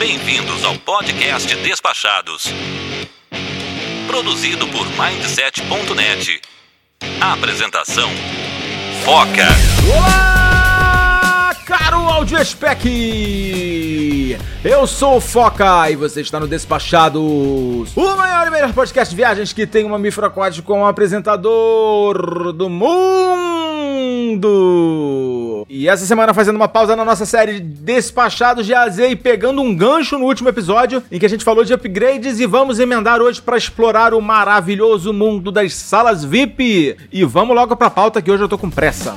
Bem-vindos ao podcast Despachados. Produzido por Mindset.net. Apresentação: Foca. Olá, caro Audiospec! Eu sou o Foca e você está no Despachados, o maior e melhor podcast de viagens que tem um mamífero aquático como apresentador do mundo. E essa semana fazendo uma pausa na nossa série Despachados de AZ e pegando um gancho no último episódio em que a gente falou de upgrades e vamos emendar hoje para explorar o maravilhoso mundo das salas VIP. E vamos logo para a pauta que hoje eu tô com pressa.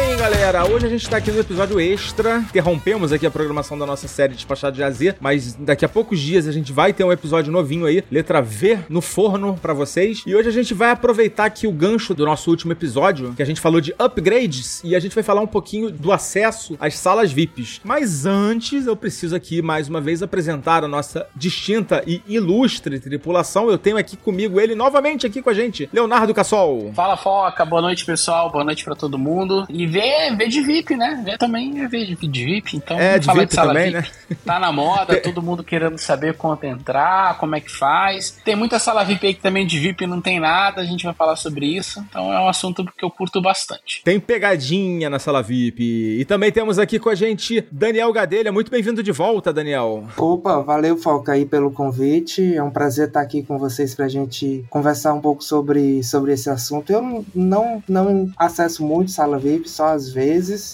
galera. Hoje a gente tá aqui no episódio extra. Interrompemos aqui a programação da nossa série Despachado de AZ, mas daqui a poucos dias a gente vai ter um episódio novinho aí, letra V no forno para vocês. E hoje a gente vai aproveitar aqui o gancho do nosso último episódio, que a gente falou de upgrades, e a gente vai falar um pouquinho do acesso às salas VIPs. Mas antes, eu preciso aqui mais uma vez apresentar a nossa distinta e ilustre tripulação. Eu tenho aqui comigo ele novamente aqui com a gente, Leonardo Cassol. Fala Foca, boa noite pessoal, boa noite para todo mundo. E vê de VIP, né? Vê também vê de, de VIP. Então, É, de fala VIP sala também, VIP. né? Tá na moda, todo mundo querendo saber quanto entrar, como é que faz. Tem muita sala VIP aí que também de VIP não tem nada, a gente vai falar sobre isso. Então é um assunto que eu curto bastante. Tem pegadinha na sala VIP. E também temos aqui com a gente Daniel Gadelha. Muito bem-vindo de volta, Daniel. Opa, valeu, Falca, aí pelo convite. É um prazer estar aqui com vocês pra gente conversar um pouco sobre, sobre esse assunto. Eu não, não acesso muito sala VIP, só às vezes,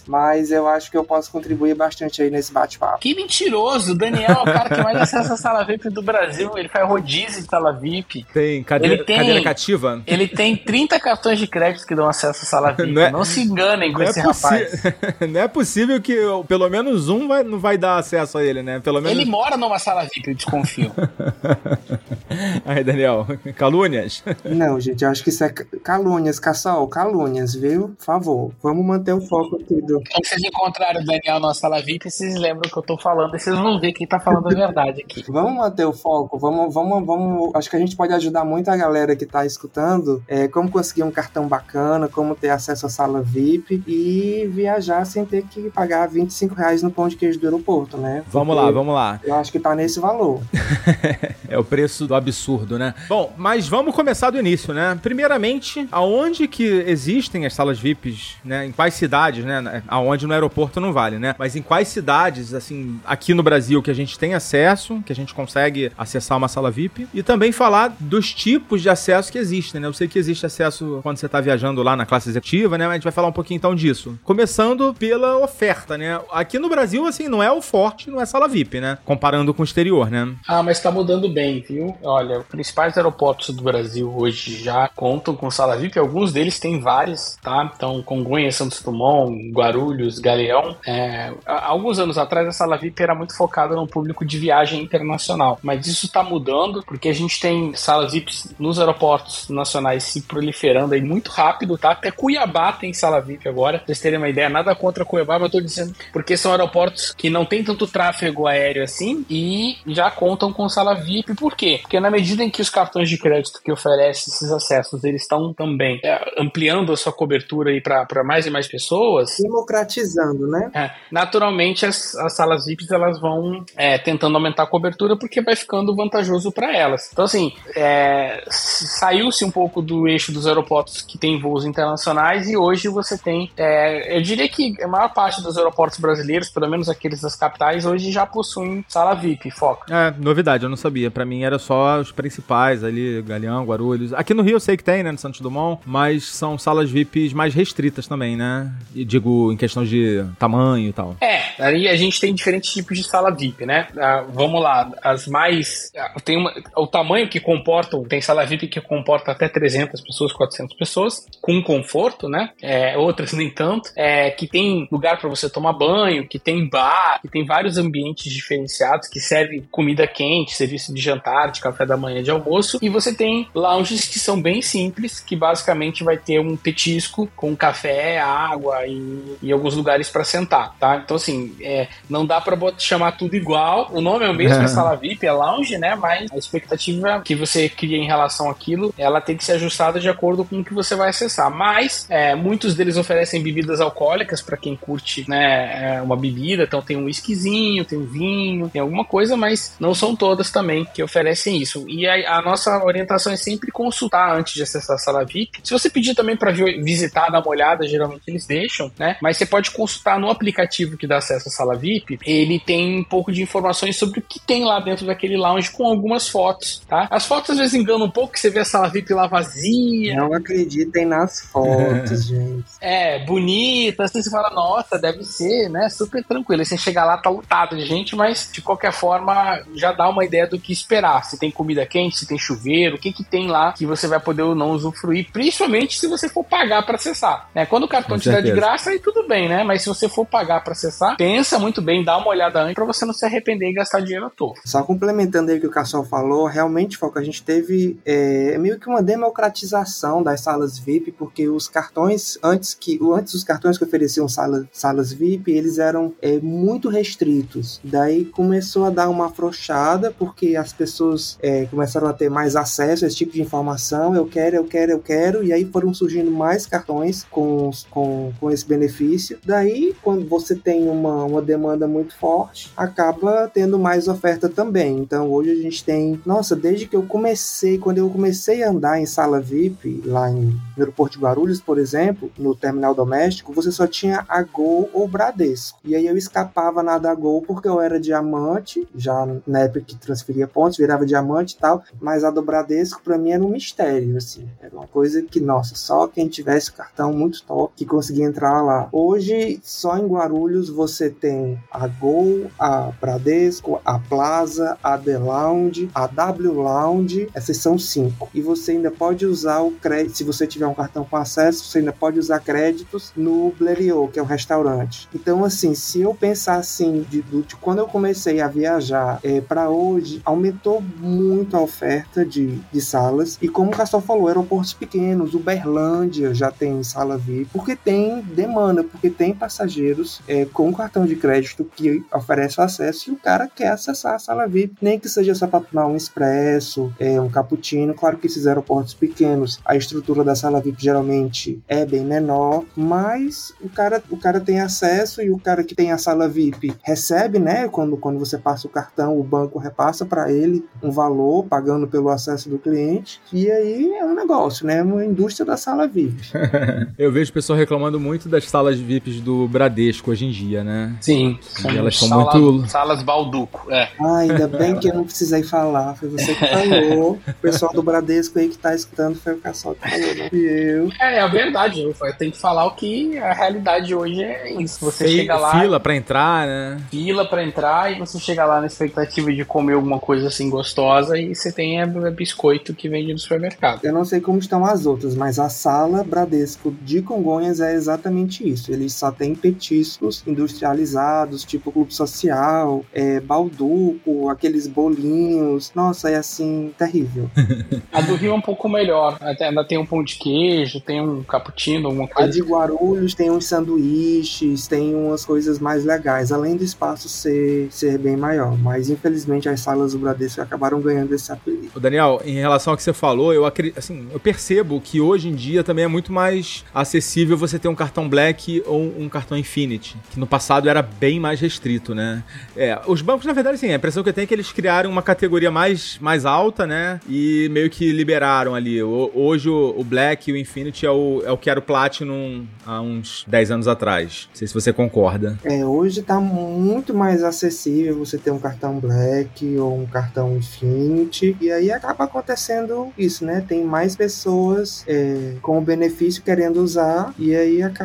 mas eu acho que eu posso contribuir bastante aí nesse bate-papo. Que mentiroso! O Daniel é o cara que mais acessa a sala VIP do Brasil. Ele faz rodízio de sala VIP. Tem cadeira, Ele tem- cadeira cativa? Ele tem 30 cartões de crédito que dão acesso à sala VIP. Não Não, é- se enganem com Não é, esse rapaz. possi- não é possível que eu- pelo menos um vai, não vai dar acesso a ele, né? Pelo menos. Ele mora numa sala VIP, eu desconfio. Aí, Daniel, calúnias. Não, gente, eu acho que isso é ca- calúnias, Cassol, calúnias, viu? Por favor, vamos manter o foco aqui do. Quando vocês encontrarem o Daniel na sala VIP, vocês lembram que eu tô falando e vocês vão ver quem tá falando a verdade aqui. Vamos manter o foco, vamos, vamos, vamos. Acho que a gente pode ajudar muito a galera que tá escutando. É, como conseguir um cartão bacana, como ter acesso à sala VIP e viajar sem ter que pagar 25 reais no pão de queijo do aeroporto, né? Vamos Porque lá, vamos lá. Eu acho que tá nesse valor. É o preço do absurdo, né? Bom, mas vamos começar do início, né? Primeiramente, aonde que existem as salas VIPs, né? Em quais cidades, né? Aonde no aeroporto não vale, né? Mas em quais cidades, assim, aqui no Brasil que a gente tem acesso, que a gente consegue acessar uma sala VIP e também falar dos tipos de acesso que existem, né? Eu sei que existe acesso quando você tá viajando lá na classe executiva, né? Mas a gente vai falar um pouquinho então disso. Começando pela oferta, né? Aqui no Brasil, assim, não é o forte, não é sala VIP, né? Comparando com o exterior, né? Ah, mas tá mudando bem, viu? Olha, os principais aeroportos do Brasil hoje já contam com sala VIP, alguns deles têm vários, tá? Então, Congonhas, Santos Dumont, Guarulhos, Galeão. É, alguns anos atrás, a sala VIP era muito focada no público de viagem internacional, mas isso tá mudando porque a gente tem salas VIPs nos aeroportos nacionais se proliferando aí muito rápido, tá? Até Cuiabá tem sala VIP agora. Pra vocês terem uma ideia, nada contra Cuiabá, mas eu tô dizendo porque são aeroportos que não tem tanto tráfego aéreo assim e já contam com sala VIP. Por quê? Porque na medida em que os cartões de crédito que oferecem esses acessos, eles estão também é, ampliando a sua cobertura aí para mais e mais pessoas, Democratizando, né? é, naturalmente as, as salas VIPs elas vão é, tentando aumentar a cobertura porque vai ficando vantajoso para elas. Então assim, é, saiu-se um pouco do eixo dos aeroportos que tem voos internacionais e hoje você tem, é, eu diria que a maior parte dos aeroportos brasileiros, pelo menos aqueles das capitais, hoje já possuem sala VIP, foca. É, novidade, eu não sabia. Pra mim era só os principais ali, Galeão, Guarulhos. Aqui no Rio eu sei que tem, né, no Santos Dumont, mas são salas VIPs mais restritas também, né? Digo, em questão de tamanho e tal. É, aí a gente tem diferentes tipos de sala VIP, né? Ah, vamos lá, as mais... ah, Tem uma, o tamanho que comporta, tem sala VIP que comporta até 300 pessoas, 400 pessoas, com conforto, né? É, outras nem tanto. É, que tem lugar para você tomar banho, que tem bar, que tem vários ambientes diferenciados, que serve comida quente, serviço de jantar, de café da manhã, de almoço. E você tem lounges que são bem simples, que basicamente vai ter um petisco com café, água e, e alguns lugares para sentar, tá? Então, assim, é, não dá para chamar tudo igual. O nome é o mesmo, é sala VIP, é lounge, né? Mas a expectativa que você cria em relação àquilo, ela tem que ser ajustada de acordo com o que você vai acessar. Mas é, muitos deles oferecem bebidas alcoólicas para quem curte, né, é, uma bebida. Então tem um whiskyzinho, tem um vinho, tem alguma coisa, mas não são todas também que oferecem isso. E a, a nossa orientação é sempre consultar antes de acessar a sala VIP. Se você pedir também para visitar, dar uma olhada, geralmente eles deixam, né? Mas você pode consultar no aplicativo que dá acesso à sala VIP. Ele tem um pouco de informações sobre o que tem lá dentro daquele lounge com algumas fotos, tá? As fotos às vezes enganam um pouco, que você vê a sala VIP lá vazia. Não acreditem nas fotos, gente. É, bonita, assim você fala, nossa, deve ser, né, super tranquilo. Aí você chega lá, tá lotado de gente, mas de qualquer forma já dá uma ideia do que esperar. Se tem comida quente, se tem chuveiro, o que que tem lá que você vai poder ou não usufruir, principalmente se você for pagar para acessar, né? Quando o cartão Com te dá de certeza. Graça, aí tudo bem, né? Mas se você for pagar para acessar, pensa muito bem, dá uma olhada antes pra você não se arrepender e gastar dinheiro à toa. Só complementando aí o que o Cassol falou, realmente, Foco, a gente teve é, meio que uma democratização das salas VIP, porque os cartões, antes que antes os cartões que ofereciam sala, salas VIP, eles eram é, muito restritos. Daí começou a dar uma afrouxada, porque as pessoas é, começaram a ter mais acesso a esse tipo de informação. Eu quero, eu quero, eu quero. E aí foram surgindo mais cartões com, com, com esse benefício. Daí, quando você tem uma, uma demanda muito forte, acaba tendo mais oferta também. Então hoje a gente tem. Nossa, desde que eu comecei, quando eu comecei a andar em sala VIP, lá em, no aeroporto de Guarulhos, por exemplo, no terminal doméstico, você só tinha a Gol ou Bradesco. E aí eu escapava na da Gol porque eu era diamante, já na época que transferia pontos, virava diamante e tal. Mas a do Bradesco, pra mim, era um mistério, assim. Era uma coisa que, nossa, só quem tivesse cartão muito top que conseguia entrar lá. Hoje, só em Guarulhos, você tem a Gol, a Bradesco, a Plaza, a The Lounge, a W Lounge. Essas são cinco. E você ainda pode usar o crédito, se você tiver um cartão com acesso, você ainda pode usar créditos no Blériot, que é um restaurante. Então, assim, se eu pensar assim, de, de quando eu comecei a viajar é, para hoje, aumentou muito a oferta de, de salas. E como o Castor falou, aeroportos pequenos, Uberlândia já tem sala VIP, porque tem demanda, porque tem passageiros é, com cartão de crédito que oferece o acesso e o cara quer acessar a sala VIP, nem que seja só para tomar um expresso, é, um cappuccino. Claro que esses aeroportos pequenos, a estrutura da sala VIP geralmente é bem menor, mas o cara, o cara tem acesso e o cara que tem a sala VIP recebe, né? Quando, quando você passa o cartão, o banco repassa para ele um valor pagando pelo acesso do cliente. E aí é um negócio, né? Uma indústria da sala VIP. Eu vejo pessoal reclamando muito das salas VIPs do Bradesco hoje em dia, né? Sim, E elas são sala- muito- salas balduco, é. Ah, ainda bem que eu não precisei falar. Foi você que falou. O pessoal do Bradesco aí que tá escutando foi o Cassol que falou, não fui eu. É, é a verdade. Eu tenho que falar o que a realidade hoje é isso. Você Fi- chega lá, Fila pra entrar, né? fila pra entrar e você chega lá na expectativa de comer alguma coisa assim gostosa e você tem é biscoito que vende no supermercado. Eu não sei como estão as outras, mas a sala Bradesco de Congonhas é exatamente isso. Eles só têm petiscos industrializados, tipo clube social, é, balduco, aqueles bolinhos. Nossa, é assim, terrível. A do Rio é um pouco melhor. Até ainda tem um pão de queijo, tem um cappuccino, alguma A coisa. de Guarulhos tem uns sanduíches, tem umas coisas mais legais, além do espaço ser, ser bem maior. Mas infelizmente as salas do Bradesco acabaram ganhando esse apelido. Ô, Daniel, em relação ao que você falou, eu acredito, assim, eu percebo que hoje em dia também é muito mais acessível você ter um cartão Black ou um cartão Infinity, que no passado era bem mais restrito, né? É, os bancos, na verdade, sim, a impressão que eu tenho é que eles criaram uma categoria mais, mais alta, né? E meio que liberaram ali. O- hoje o, o Black e o Infinity é o, é o que era o Platinum há uns 10 anos atrás. Não sei se você concorda. É, hoje tá muito mais acessível você ter um cartão Black ou um cartão Infinity, e aí acaba acontecendo isso, né? Tem mais pessoas é, com o benefício querendo usar, e aí acaba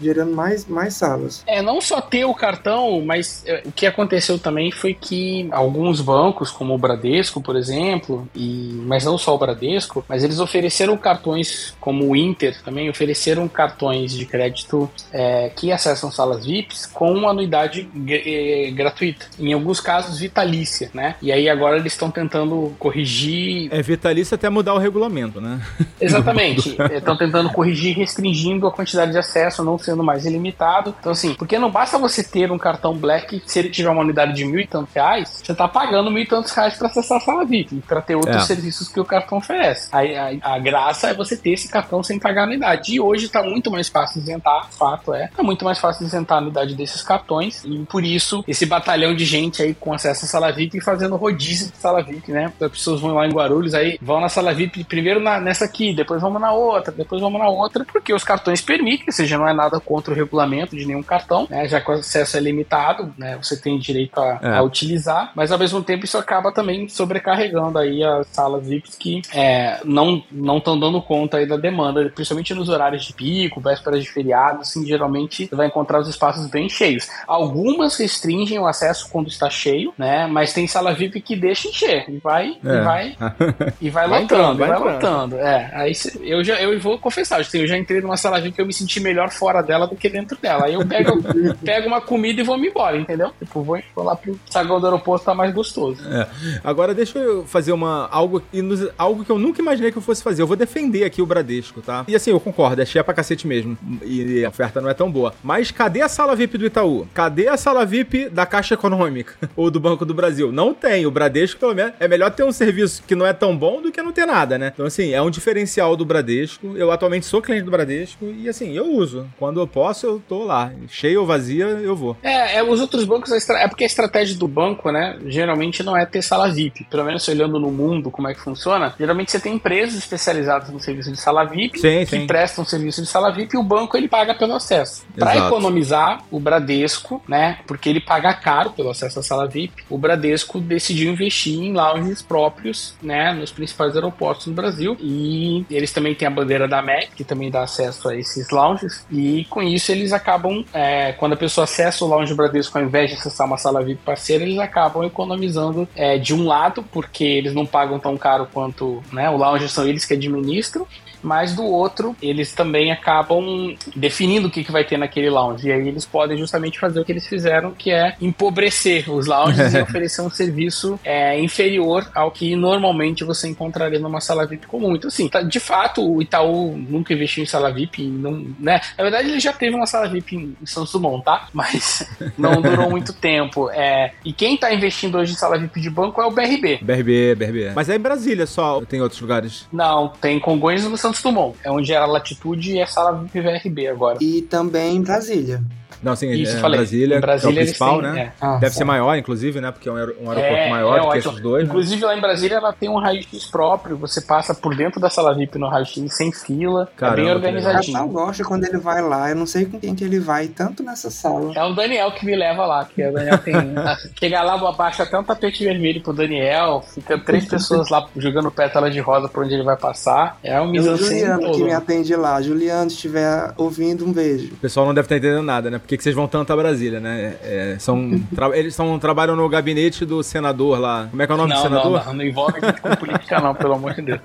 gerando mais, mais salas. É, não só ter o cartão, mas é, o que aconteceu também foi que alguns bancos, como o Bradesco, por exemplo, e mas não só o Bradesco, mas eles ofereceram cartões como o Inter também ofereceram cartões de crédito é, que acessam salas VIPs com anuidade é, gratuita. Em alguns casos vitalícia, né? E aí agora eles estão tentando corrigir. É vitalícia até mudar o regulamento, né? Exatamente. Estão tentando corrigir, restringindo a quantidade de acesso, não sendo mais ilimitado. Então, assim, porque não basta você ter um cartão Black, se ele tiver uma unidade de mil e tantos reais, você tá pagando mil e tantos reais para acessar a sala VIP para ter outros é. serviços que o cartão oferece. A, a, a, graça é você ter esse cartão sem pagar anuidade. E hoje tá muito mais fácil isentar, fato é, tá muito mais fácil isentar a anuidade desses cartões e por isso esse batalhão de gente aí com acesso à sala VIP e fazendo rodízio de sala VIP, né? As pessoas vão lá em Guarulhos aí, vão na sala VIP primeiro na, nessa aqui, depois vamos na outra, depois vamos na outra, porque os cartões permitem, ou seja, não é nada contra o regulamento de nenhum cartão, né? Já que o acesso é limitado, né? Você tem direito a, é. a utilizar, mas ao mesmo tempo isso acaba também sobrecarregando aí as salas VIPs que é, não não estão dando conta aí da demanda, principalmente nos horários de pico, vésperas de feriado, assim, geralmente você vai encontrar os espaços bem cheios. Algumas restringem o acesso quando está cheio, né? Mas tem sala VIP que deixa encher e vai é. e vai e vai, vai lotando, entrando, vai, vai lotando. É, aí eu já eu vou confessar, eu já entrei numa sala VIP que eu me senti melhor fora dela do que dentro dela. Aí eu pego, pego uma comida e vou me embora, entendeu? Tipo, vou, vou lá pro saguão do aeroporto tá mais gostoso. É. Agora deixa eu fazer uma algo algo que eu nunca imaginei que eu fosse fazer. Eu vou defender aqui o Bradesco, tá? E assim, eu concordo, é cheia pra cacete mesmo. E a oferta não é tão boa. Mas cadê a sala VIP do Itaú? Cadê a sala VIP da Caixa Econômica? Ou do Banco do Brasil? Não tem. O Bradesco, pelo menos, é melhor ter um serviço que não é tão bom do que não ter nada, né? Então, assim, é um diferencial do Bradesco. Eu atualmente sou cliente do Bradesco e, assim, eu uso. Quando eu posso, eu tô lá. Cheio ou vazia, eu vou. É, é os outros bancos, é porque a estratégia do banco, né, geralmente não é ter sala VIP. Pelo menos olhando no mundo como é que funciona, geralmente você tem empresas especializadas no serviço de sala VIP sim, que sim. prestam serviço de sala VIP e o banco ele paga pelo acesso. Para economizar, o Bradesco, né, porque ele paga caro pelo acesso à sala VIP, o Bradesco decidiu investir em lounges próprios, né, nos principais aeroportos do Brasil e eles também têm a bandeira da MEC, que também dá acesso a esses lounges e com isso eles acabam, é, quando a pessoa acessa o lounge do Bradesco ao invés de acessar uma sala VIP parceira, eles acabam economizando é, de um lado, porque eles não pagam tão caro quanto né, o lounge são eles que administram, mas do outro, eles também acabam definindo o que, que vai ter naquele lounge. E aí eles podem justamente fazer o que eles fizeram, que é empobrecer os lounges e oferecer um serviço é, inferior ao que normalmente você encontraria numa sala VIP comum. Então, assim, tá, de fato, o Itaú nunca investiu em sala VIP, não, né? Na verdade, ele já teve uma sala VIP em Santos Dumont, tá? Mas não durou muito tempo. É, e quem tá investindo hoje em sala VIP de banco é o BRB. BRB, BRB. Mas é em Brasília só, tem outros lugares? Não, tem Congonhas no Santos Dumont. É onde era a Latitude e a sala VRB agora. E também em Brasília. Não, sim, Isso, é, falei. Brasília, Brasília é o principal, têm, né? É. Ah, Deve ser maior, inclusive, né? Porque é um, aeroporto é, maior é do que esses dois. Né? Inclusive, né? lá em Brasília, ela tem um raio-x próprio. Você passa por dentro da sala VIP no raio-x sem fila. Caramba, é bem organizadinho. Eu gosto quando ele vai lá. Eu não sei com quem que ele vai, tanto nessa sala. É o Daniel que me leva lá, que é o Daniel tem... Chegar lá, abaixa até um tapete vermelho pro Daniel. Fica três pessoas lá jogando pétala de rosa por onde ele vai passar. É um mise O Juliano que me atende lá. Juliano, se estiver ouvindo, um beijo. O pessoal não deve estar entendendo nada, né? Por que, que vocês vão tanto a Brasília? Né? É, são, tra eles são, trabalham no gabinete do senador lá. Como é que é o nome não, do senador? Não, não, não envolve a gente com política, não, pelo amor de Deus.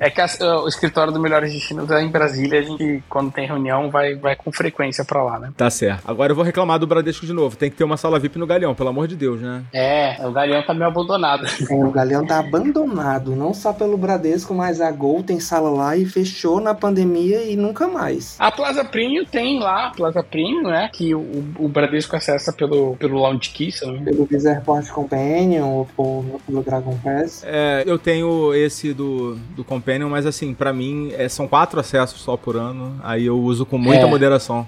É que a, o escritório do Melhores Destinos é em Brasília, a gente, quando tem reunião, vai, vai com frequência pra lá, né? Tá certo. Agora eu vou reclamar do Bradesco de novo. Tem que ter uma sala VIP no Galeão, pelo amor de Deus, né? É, o Galeão tá meio abandonado. É, o Galeão tá abandonado, não só pelo Bradesco, mas a Gol tem sala lá e fechou na pandemia e nunca mais. A Plaza Premium tem lá, Plaza Premium, né? Que o, o Bradesco acessa pelo pelo, pelo Launch Key, não Pelo Vizerport Companion ou pelo Dragon Pass? É, eu tenho esse do, do Companion, mas assim, para mim é, são quatro acessos só por ano, aí eu uso com muita é. moderação.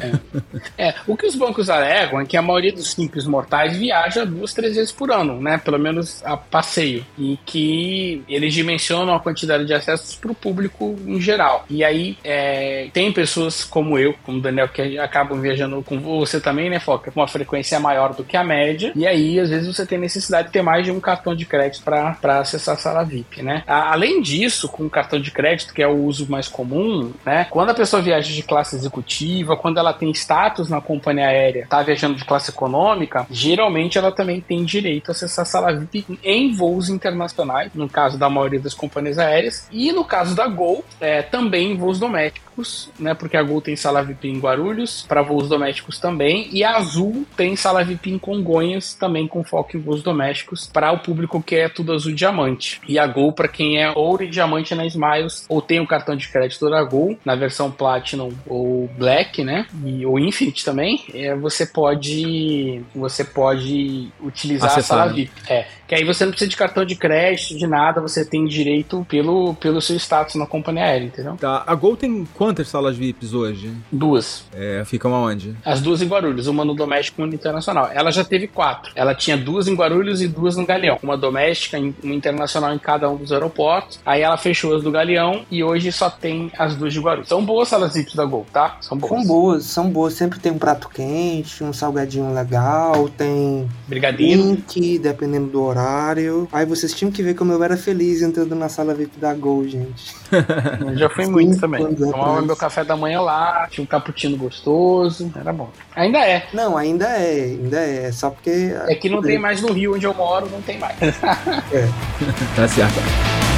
É. É, o que os bancos alegam é que a maioria dos simples mortais viaja duas, três vezes por ano, né? Pelo menos a passeio. E que eles dimensionam a quantidade de acessos para o público em geral. E aí é, tem pessoas como eu, como o Daniel, que acabam viajando com você também, né, Foca? Com uma frequência maior do que a média. E aí, às vezes, você tem necessidade de ter mais de um cartão de crédito para acessar a sala VIP, né? Além disso, com o cartão de crédito, que é o uso mais comum, né? Quando a pessoa viaja de classe executiva, quando ela tem status na companhia aérea, tá viajando de classe econômica, geralmente ela também tem direito a acessar a sala VIP em voos internacionais, no caso da maioria das companhias aéreas, e no caso da Gol, é, também em voos domésticos, né? Porque a Gol tem sala VIP em Guarulhos, para voos domésticos também, e a Azul tem sala VIP em Congonhas, também com foco em voos domésticos, para o público que é tudo azul diamante. E a Gol, para quem é ouro e diamante na Smiles, ou tem o cartão de crédito da Gol, na versão Platinum ou Black, né? E, ou Infinite também, é, você pode você pode utilizar a sala VIP. É, que aí você não precisa de cartão de crédito, de nada, você tem direito pelo, pelo seu status na companhia aérea, entendeu? Tá. A Gol tem quantas salas VIPs hoje? Duas. É, ficam aonde? As duas em Guarulhos, uma no doméstico e uma no internacional. Ela já teve quatro. Ela tinha duas em Guarulhos e duas no Galeão. Uma doméstica e uma internacional em cada um dos aeroportos. Aí ela fechou as do Galeão e hoje só tem as duas de Guarulhos. São boas salas VIPs da Gol, tá? São boas. São boas, são boas. Sempre tem um prato quente, um salgadinho legal, tem. Brigadeiro. Link, dependendo do horário. Aí vocês tinham que ver como eu era feliz entrando na sala VIP da Gol, gente. Eu já fui muito também. Tomava meu café da manhã lá, tinha um cappuccino gostoso, era bom. Ainda é. Não, ainda é, ainda é. Só porque. É que não tem mais no Rio onde eu moro, não tem mais. é. tá certo.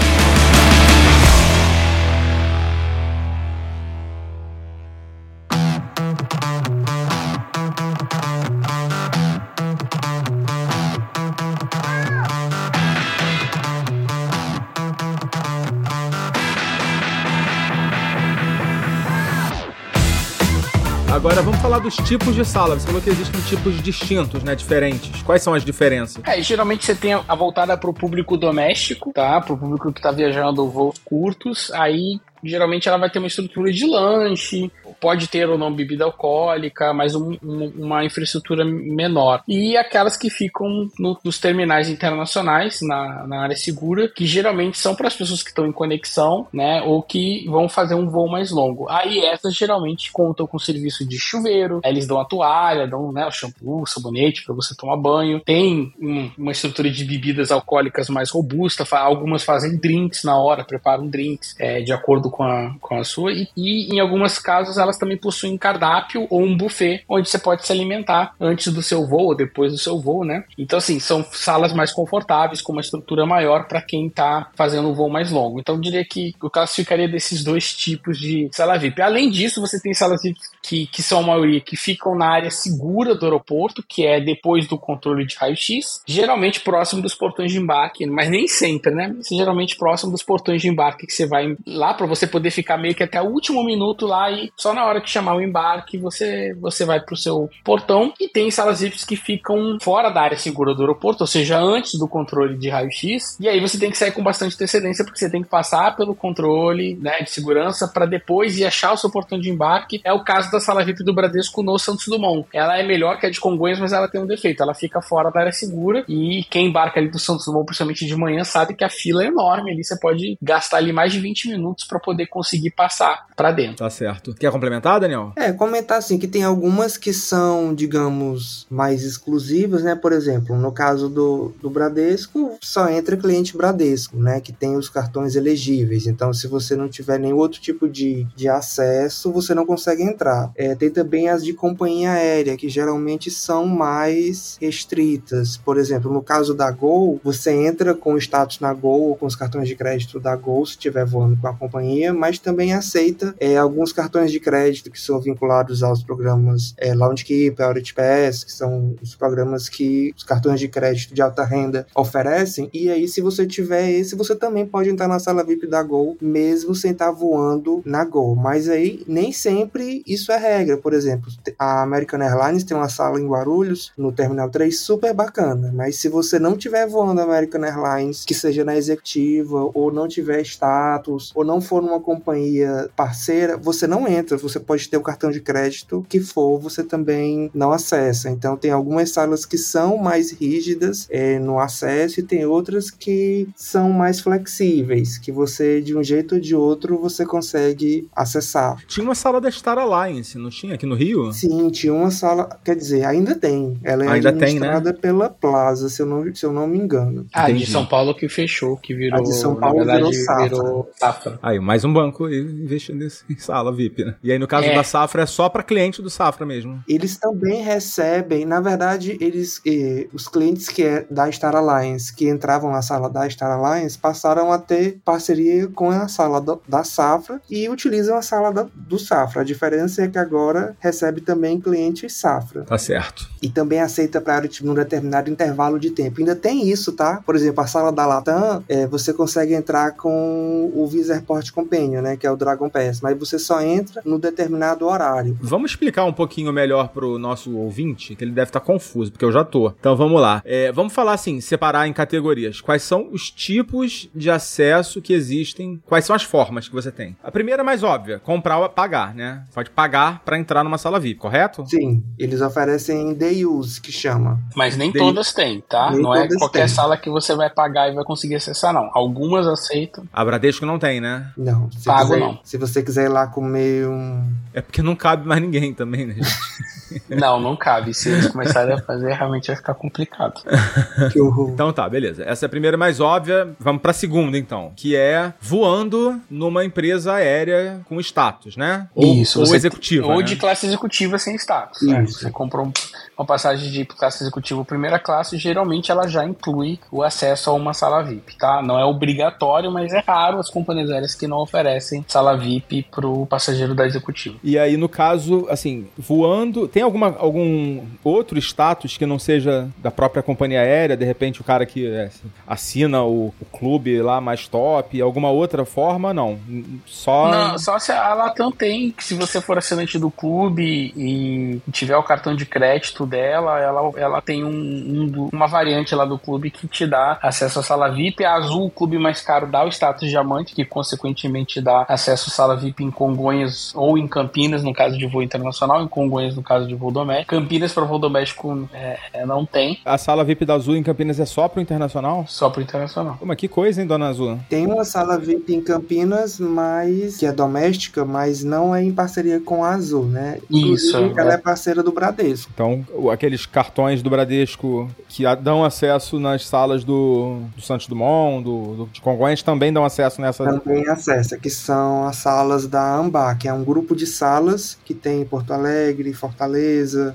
Agora vamos falar dos tipos de sala. Você falou que existem tipos distintos, né? Diferentes. Quais são as diferenças? É, geralmente você tem a voltada para o público doméstico, tá? Para o público que está viajando voos curtos. Aí geralmente ela vai ter uma estrutura de lanche, pode ter ou não bebida alcoólica, mas um, um, uma infraestrutura menor. E aquelas que ficam no, nos terminais internacionais, na, na área segura, que geralmente são para as pessoas que estão em conexão, né, ou que vão fazer um voo mais longo. Aí essas geralmente contam com serviço de chuveiro, eles dão a toalha, dão né, o shampoo, sabonete para você tomar banho, tem um, uma estrutura de bebidas alcoólicas mais robusta, algumas fazem drinks na hora, preparam drinks é, de acordo com a, com a sua, e, e em alguns casos elas também possuem cardápio ou um buffet onde você pode se alimentar antes do seu voo ou depois do seu voo, né? Então, assim, são salas mais confortáveis, com uma estrutura maior para quem está fazendo um voo mais longo. Então, eu diria que eu classificaria desses dois tipos de sala VIP. Além disso, você tem salas VIP que, que são a maioria que ficam na área segura do aeroporto, que é depois do controle de raio-x, geralmente próximo dos portões de embarque, mas nem sempre, né? Mas geralmente próximo dos portões de embarque que você vai lá para você poder ficar meio que até o último minuto lá e só na hora que chamar o embarque você você vai pro seu portão e tem salas VIPs que ficam fora da área segura do aeroporto, ou seja, antes do controle de raio-x. E aí você tem que sair com bastante antecedência porque você tem que passar pelo controle, né, de segurança para depois ir achar o seu portão de embarque. É o caso da sala VIP do Bradesco no Santos Dumont. Ela é melhor que a de Congonhas, mas ela tem um defeito. Ela fica fora da área segura e quem embarca ali do Santos Dumont, principalmente de manhã, sabe que a fila é enorme ali. Você pode gastar ali mais de 20 minutos para poder conseguir passar para dentro. Tá certo. Complementar, Daniel? É, comentar assim que tem algumas que são, digamos, mais exclusivas, né? Por exemplo, no caso do, do Bradesco, só entra cliente Bradesco, né? Que tem os cartões elegíveis. Então, se você não tiver nenhum outro tipo de, de acesso, você não consegue entrar. É, tem também as de companhia aérea, que geralmente são mais restritas. Por exemplo, no caso da Gol, você entra com o status na Gol ou com os cartões de crédito da Gol, se estiver voando com a companhia, mas também aceita é, alguns cartões de crédito que são vinculados aos programas é, Loungekeeper, Audit Pass, que são os programas que os cartões de crédito de alta renda oferecem. E aí, se você tiver esse, você também pode entrar na sala VIP da Gol, mesmo sem estar voando na Gol. Mas aí, nem sempre isso é regra. Por exemplo, a American Airlines tem uma sala em Guarulhos, no Terminal 3, super bacana. Mas se você não tiver voando American Airlines, que seja na executiva, ou não tiver status, ou não for numa companhia parceira, você não entra Você pode ter o cartão de crédito que for, você também não acessa. Então tem algumas salas que são mais rígidas é, no acesso e tem outras que são mais flexíveis, que você de um jeito ou de outro você consegue acessar. Tinha uma sala da Star Alliance, não tinha aqui no Rio? Sim, tinha uma sala, quer dizer, ainda tem. Ela é Ainda administrada tem, né? pela Plaza, se eu não, se eu não me engano. Ah, Entendi. de São Paulo que fechou, que virou. A de São Paulo verdade, virou Safra. virou Safra. Aí, mais um banco investindo em sala VIP, né? E aí, no caso É. da Safra, é só pra cliente do Safra mesmo. Eles também recebem, na verdade, eles, eh, os clientes que é da Star Alliance, que entravam na sala da Star Alliance, passaram a ter parceria com a sala do- da Safra e utilizam a sala da- do Safra. A diferença é que agora recebe também clientes Safra. Tá certo. E também aceita Priority num determinado intervalo de tempo. Ainda tem isso, tá? Por exemplo, a sala da Latam, eh, você consegue entrar com o Visa Airport Companion, né? Que é o Dragon Pass. Mas você só entra no determinado horário. Vamos explicar um pouquinho melhor pro nosso ouvinte, que ele deve estar confuso, porque eu já tô. Então vamos lá. É, vamos falar assim, separar em categorias. Quais são os tipos de acesso que existem? Quais são as formas que você tem? A primeira é mais óbvia, comprar ou pagar, né? Pode pagar pra entrar numa sala VIP, correto? Sim, eles oferecem day use, que chama. Mas nem Tem- todas têm, tá? Nem não é qualquer têm. sala que você vai pagar e vai conseguir acessar, não. Algumas aceitam. A Bradesco não tem, né? Não, se Pago quiser, não. Se você quiser ir lá comer um. É porque não cabe mais ninguém também, né? gente? Não, não cabe. Se eles começarem a fazer, realmente vai ficar complicado. Que horror. Então tá, beleza. Essa é a primeira mais óbvia. Vamos pra segunda, então. Que é voando numa empresa aérea com status, né? Ou, Isso, ou executiva. Ou né? de classe executiva sem status. né? Você comprou um- uma passagem de classe executiva primeira classe, geralmente ela já inclui o acesso a uma sala VIP, tá? Não é obrigatório, mas é raro as companhias aéreas que não oferecem sala VIP pro passageiro da executiva. E aí, no caso, assim, voando, tem alguma, algum outro status que não seja da própria companhia aérea? De repente, o cara que é, assina o, o clube lá mais top, alguma outra forma? Não. Só. Não, só se a Latam tem, que se você for assinante do clube e tiver o cartão de crédito dela, ela, ela tem um, um uma variante lá do clube que te dá acesso à sala VIP. A Azul, o clube mais caro, dá o status diamante, que consequentemente dá acesso à sala VIP em Congonhas ou em Campinas, no caso de voo internacional, em Congonhas, no caso de voo doméstico. Campinas para voo doméstico é, é, não tem, A sala VIP da Azul em Campinas é só pro internacional? só para internacional. Mas que coisa, hein, dona Azul? Tem uma sala VIP em Campinas, mas que é doméstica, mas não é em parceria com a Azul, né? Isso, Inclusive, ela é parceira do Bradesco. Então, aqueles cartões do Bradesco que dão acesso nas salas do, do Santos Dumont, do, do, de Congonhas, também dão acesso nessa. Também acessa, que são as salas da AMBA, que é um grupo de salas que tem em Porto Alegre, Fortaleza,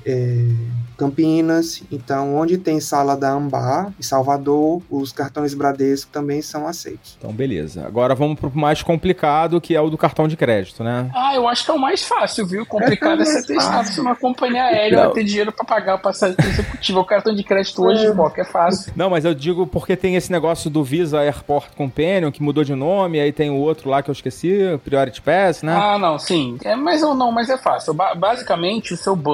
é, Campinas. Então, onde tem sala da AMBA, em Salvador, os cartões Bradesco também são aceitos. Então, beleza. Agora vamos pro mais complicado, que é o do cartão de crédito, né? Ah, eu acho que é o mais fácil, viu? O complicado é, você ter status numa companhia aérea, Não. vai ter dinheiro pra pagar o passagem executivo. O cartão de crédito hoje, pô, que é fácil. Não, mas eu digo porque tem esse negócio do Visa Airport Companion, que mudou de nome, aí tem o outro lá que eu esqueci, Priority Pass, né? Ah, não, sim. É, mas ou não, mas é fácil. Ba- basicamente, o seu banco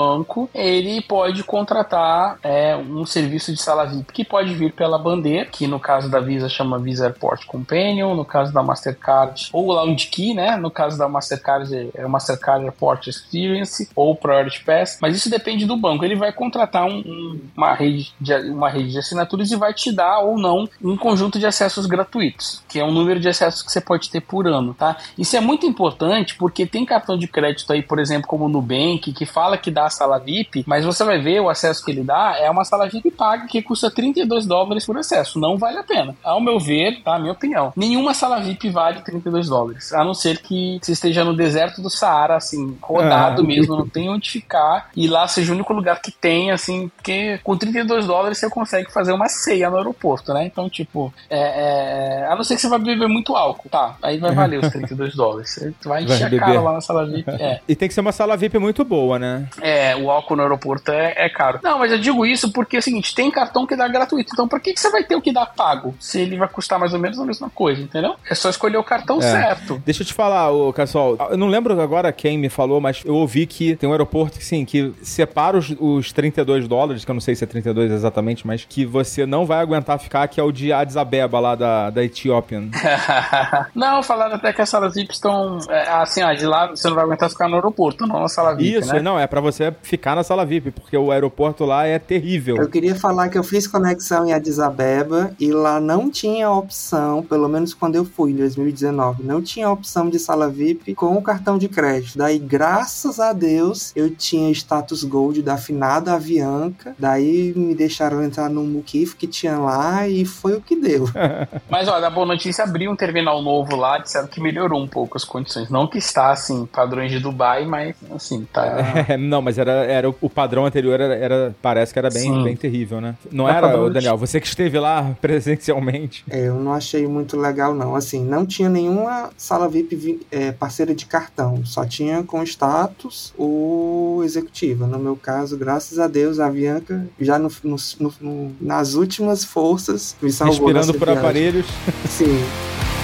ele pode contratar é, um serviço de sala VIP que pode vir pela bandeira, que no caso da Visa chama Visa Airport Companion, no caso da Mastercard ou Lounge Key, né? No caso da Mastercard é Mastercard Airport Experience ou Priority Pass, mas isso depende do banco. Ele vai contratar um- um- uma, rede de, uma rede de assinaturas e vai te dar ou não um conjunto de acessos gratuitos, que é um número de acessos que você pode ter por ano, tá? Isso é muito importante porque tem cartão de crédito aí, por exemplo, como o Nubank, que fala que dá a sala VIP, mas você vai ver o acesso que ele dá é uma sala VIP paga que custa 32 dólares por acesso. Não vale a pena. Ao meu ver, tá? Minha opinião. Nenhuma sala VIP vale 32 dólares, a não ser que você esteja no deserto do Saara, assim, rodado Ah. mesmo, não tem onde ficar e lá seja o único lugar que tem, assim, porque com 32 dólares você consegue fazer uma ceia no aeroporto, né? Então, tipo, é, é, a não ser que você vai beber muito álcool, tá? Aí vai valer os 32 dólares. Você vai Vai encher a beber. cara lá na sala VIP. É. E tem que ser uma sala VIP muito boa, né? É, o álcool no aeroporto é, é é caro. Não, mas eu digo isso porque é o seguinte, tem cartão que dá gratuito. Então por que, que você vai ter o que dá pago? Se ele vai custar mais ou menos a mesma coisa, entendeu? É só escolher o cartão é. certo. Deixa eu te falar, o pessoal, eu não lembro agora quem me falou, mas eu ouvi que tem um aeroporto que sim, que separa os, os 32 dólares, que eu não sei se é 32 exatamente, mas que você não vai aguentar ficar, que é o de Addis Abeba lá da, da Ethiopian. não, falaram até que as salas VIP estão, é, assim, ó, de lá você não vai aguentar ficar no aeroporto, não na sala VIP, Isso, né? não, é para você ficar na sala VIP, porque o aeroporto lá é terrível. Eu queria falar que eu fiz conexão em Addis Abeba e lá não tinha opção, pelo menos quando eu fui em 2019, não tinha opção de sala VIP com o cartão de crédito. Daí, graças a Deus, eu tinha status gold da afinada Avianca. Daí me deixaram entrar no Mukif que tinha lá e foi o que deu. Mas olha, a boa notícia abriu um terminal novo lá, disseram que melhorou um pouco as condições. Não que está assim, padrões de Dubai, mas assim, tá. É, não, mas era, era o padrão anterior era, era parece que era bem, bem terrível, né? Não era, Daniel, você que esteve lá presencialmente. É, eu não achei muito legal, não. Assim, não tinha nenhuma sala VIP é, parceira de cartão, só tinha com status o executiva. No meu caso, graças a Deus, a Bianca já no, no, no, nas últimas forças me salvou. Respirando por viagem. aparelhos. Sim.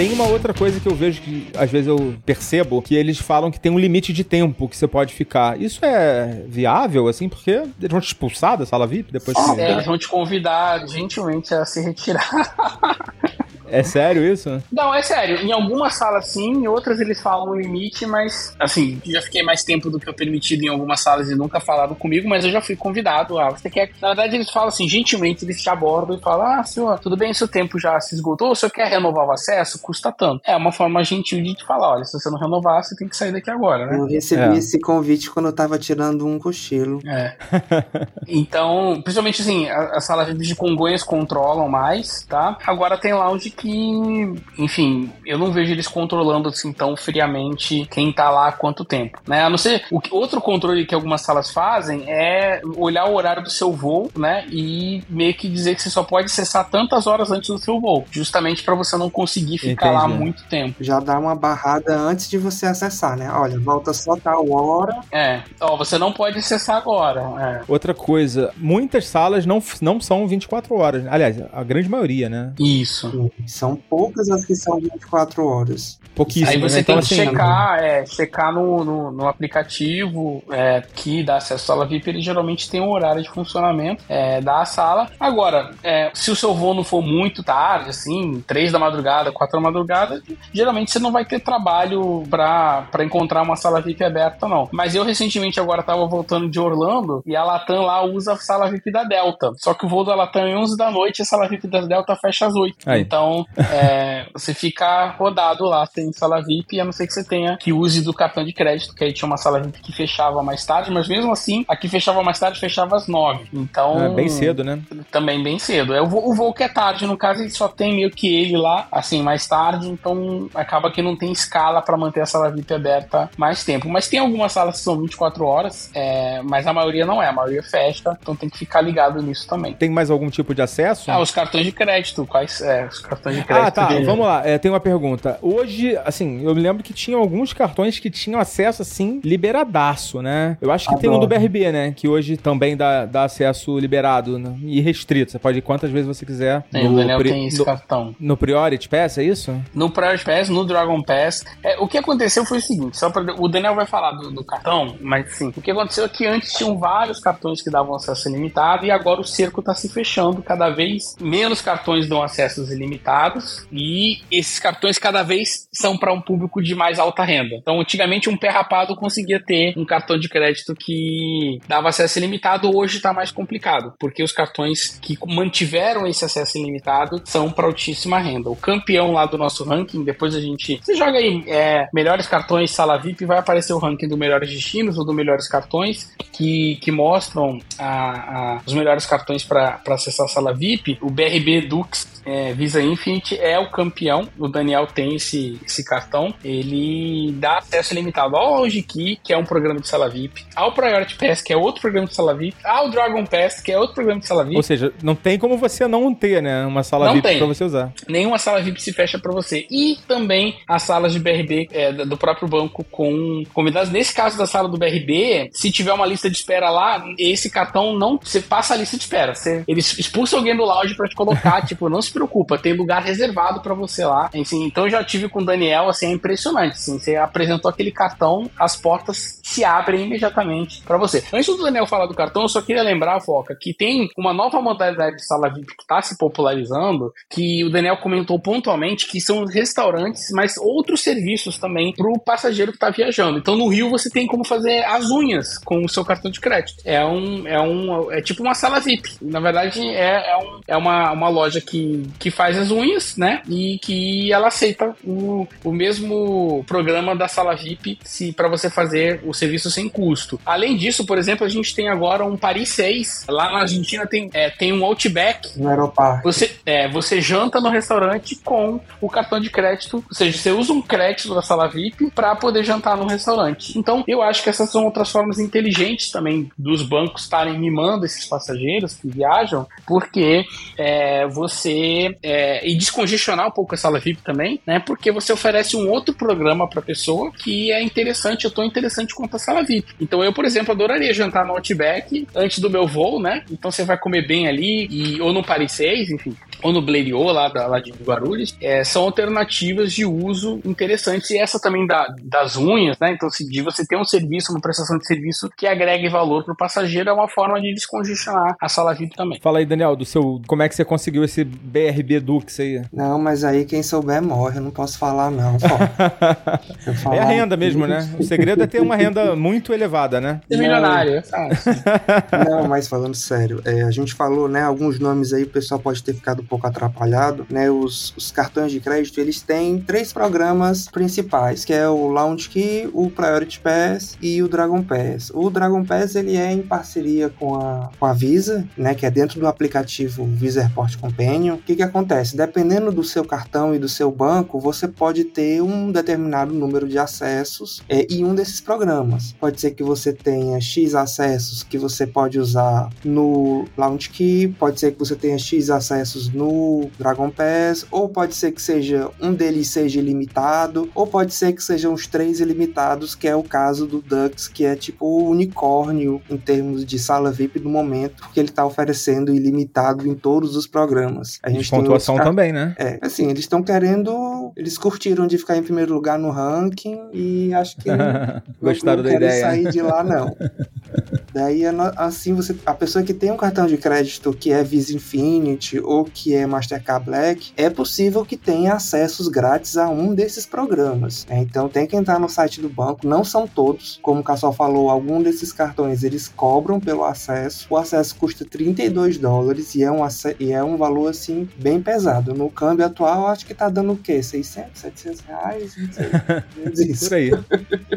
Tem uma outra coisa que eu vejo que às vezes eu percebo que eles falam que tem um limite de tempo que você pode ficar. Isso é viável, assim, porque eles vão te expulsar da sala VIP depois que... É, eles vão te convidar gentilmente a se retirar. É sério isso? Não, é sério. Em algumas salas sim, em outras eles falam o limite, mas assim, já fiquei mais tempo do que eu permitido em algumas salas e nunca falaram comigo, mas eu já fui convidado. Ah, você quer. Na verdade, eles falam assim, gentilmente, eles te abordam e falam: Ah, senhor, tudo bem, seu tempo já se esgotou, o senhor quer renovar o acesso? Custa tanto. É uma forma gentil de te falar: olha, se você não renovar, você tem que sair daqui agora, né? Eu recebi é. esse convite quando eu tava tirando um cochilo. É. então, principalmente assim, as salas de Congonhas controlam mais, tá? Agora tem lounge que, enfim, eu não vejo eles controlando assim tão friamente quem tá lá há quanto tempo, né? A não ser o outro controle que algumas salas fazem é olhar o horário do seu voo, né? E meio que dizer que você só pode acessar tantas horas antes do seu voo, justamente para você não conseguir ficar Entendi. lá muito tempo. Já dá uma barrada antes de você acessar, né? Olha, volta só tal hora. É, ó, você não pode acessar agora. É. Outra coisa, muitas salas não, não são 24 horas. Aliás, a grande maioria, né? Isso. São poucas as que são 24 horas. Pouquíssimo. Aí você né? tem então, que assim, checar, é, checar no, no, no aplicativo é, que dá acesso à sala VIP, ele geralmente tem um horário de funcionamento é, da sala. Agora, é, se o seu voo não for muito tarde, assim, 3 da madrugada, 4 da madrugada, geralmente você não vai ter trabalho para encontrar uma sala VIP aberta, não. Mas eu recentemente agora estava voltando de Orlando e a Latam lá usa a sala VIP da Delta. Só que o voo da Latam é 11 da noite e a sala VIP da Delta fecha às 8. Aí. Então, é, você fica rodado lá, tem sala VIP, a não ser que você tenha que use do cartão de crédito, que aí tinha uma sala VIP que fechava mais tarde, mas mesmo assim, a que fechava mais tarde fechava às 9. Então. É bem cedo, né? Também bem cedo. É o voo, o voo que é tarde, no caso, ele só tem meio que ele lá, assim, mais tarde, então acaba que não tem escala para manter a sala VIP aberta mais tempo. Mas tem algumas salas que são 24 horas, é, mas a maioria não é, a maioria fecha, então tem que ficar ligado nisso também. Tem mais algum tipo de acesso? Ah, os cartões de crédito, quais? É, os cartões de crédito. Ah, tá, dele. vamos lá. É, tem uma pergunta. Hoje, assim, eu me lembro que tinha alguns cartões que tinham acesso, assim, liberadaço, né? Eu acho que Adoro. tem um do BRB, né? Que hoje também dá, dá acesso liberado né? e restrito. Você pode ir quantas vezes você quiser. Tem, no, o Daniel tem esse no, cartão. No Priority Pass, é isso? No Priority Pass, no Dragon Pass. É, o que aconteceu foi o seguinte, só pra, o Daniel vai falar do, do cartão, mas sim, o que aconteceu é que antes tinham vários cartões que davam acesso ilimitado e agora o cerco tá se fechando. Cada vez menos cartões dão acessos ilimitados e esses cartões cada vez são para um público de mais alta renda. Então, antigamente, um pé rapado conseguia ter um cartão de crédito que dava acesso ilimitado, hoje está mais complicado, porque os cartões que mantiveram esse acesso ilimitado são para altíssima renda. O campeão lá do nosso ranking, depois a gente. Você joga aí é, melhores cartões sala VIP, vai aparecer o ranking do melhores destinos ou do melhores cartões que, que mostram a, a, os melhores cartões para acessar a sala VIP. O BRB Dux é, Visa Infinite é o campeão. O Daniel tem esse, esse cartão. Ele dá acesso limitado ao Key, que é um programa de sala VIP, ao Priority Pass, que é outro programa de sala VIP, ao Dragon Pass, que é outro programa de sala VIP. Ou seja, não tem como você não ter, né? Uma sala Não VIP pra você usar. Nenhuma sala VIP se fecha para você. E também as salas de BRB é, do próprio banco com convidados. Nesse caso da sala do BRB, se tiver uma lista de espera lá, esse cartão não. Você passa a lista de espera. Você, eles expulsam alguém do lounge para te colocar. tipo, não se preocupa, tem lugar reservado para você lá. Então já tive com o Daniel, assim, é impressionante. Assim, você apresentou aquele cartão, as portas se abrem imediatamente para você. Antes do Daniel falar do cartão, eu só queria lembrar, Foca, que tem uma nova modalidade de sala VIP que está se popularizando, que o Daniel comentou pontualmente, que são restaurantes, mas outros serviços também para o passageiro que está viajando. Então no Rio você tem como fazer as unhas com o seu cartão de crédito. É um, é um, é tipo uma sala VIP. Na verdade é, é, um, é uma, uma loja que, que faz as unhas, né? E que ela aceita o, o mesmo programa da sala VIP se para você fazer o serviço sem custo. Além disso, por exemplo, a gente tem agora um Paris 6. Lá na Argentina tem, é, tem um Outback No Aeroparque. você, é, você janta no restaurante com o cartão de crédito, ou seja, você usa um crédito da sala VIP para poder jantar no restaurante. Então, eu acho que essas são outras formas inteligentes também dos bancos estarem mimando esses passageiros que viajam, porque é, você é, e descongestionar um pouco a sala VIP também, né? Porque você oferece um outro programa para pessoa que é interessante, ou tão interessante quanto a sala VIP. Então, eu, por exemplo, adoraria jantar no Outback antes do meu voo, né? Então você vai comer bem ali e ou no Paris 6, enfim, ou no Blériot, lá, da- lá de Guarulhos, é, são alternativas de uso interessantes. E essa também da- das unhas, né? Então, se de você ter um serviço, uma prestação de serviço que agregue valor para o passageiro, é uma forma de descongestionar a sala VIP também. Fala aí, Daniel, do seu. Como é que você conseguiu esse BRB Dux aí? Não, mas aí quem souber morre, eu não posso falar não. eu É falar a renda mesmo, né? O segredo é ter uma renda muito elevada, né? Ser milionário. Não, mas falando sério, é, a gente falou, né, alguns nomes aí, o pessoal pode ter ficado pouco atrapalhado, né, os, os cartões de crédito, eles têm três programas principais, que é o Launch Key, o Priority Pass e o Dragon Pass. O Dragon Pass, ele é em parceria com a, com a Visa, né, que é dentro do aplicativo Visa Airport Companion. O que que acontece? Dependendo do seu cartão e do seu banco, você pode ter um determinado número de acessos é, em um desses programas. Pode ser que você tenha X acessos que você pode usar no Launch Key, pode ser que você tenha X acessos no Dragon Pass, ou pode ser que seja um deles seja ilimitado, ou pode ser que sejam os três ilimitados, que é o caso do Dux, que é tipo o unicórnio em termos de sala VIP do momento, porque ele está oferecendo ilimitado em todos os programas. A De gente tem pontuação outros também, né? é, assim, eles estão querendo. Eles curtiram de ficar em primeiro lugar no ranking e acho que. não- Gostaram não da querem ideia. sair de lá, não. Daí, assim, você, a pessoa que tem um cartão de crédito que é Visa Infinity ou que é Mastercard Black, é possível que tenha acessos grátis a um desses programas. né? Então, tem que entrar no site do banco. Não são todos, como o Cassol falou, algum desses cartões eles cobram pelo acesso. O acesso custa 32 dólares e é um, e é um valor assim bem pesado. No câmbio atual, acho que tá dando o quê? 600, 700 reais? Não sei. Por aí.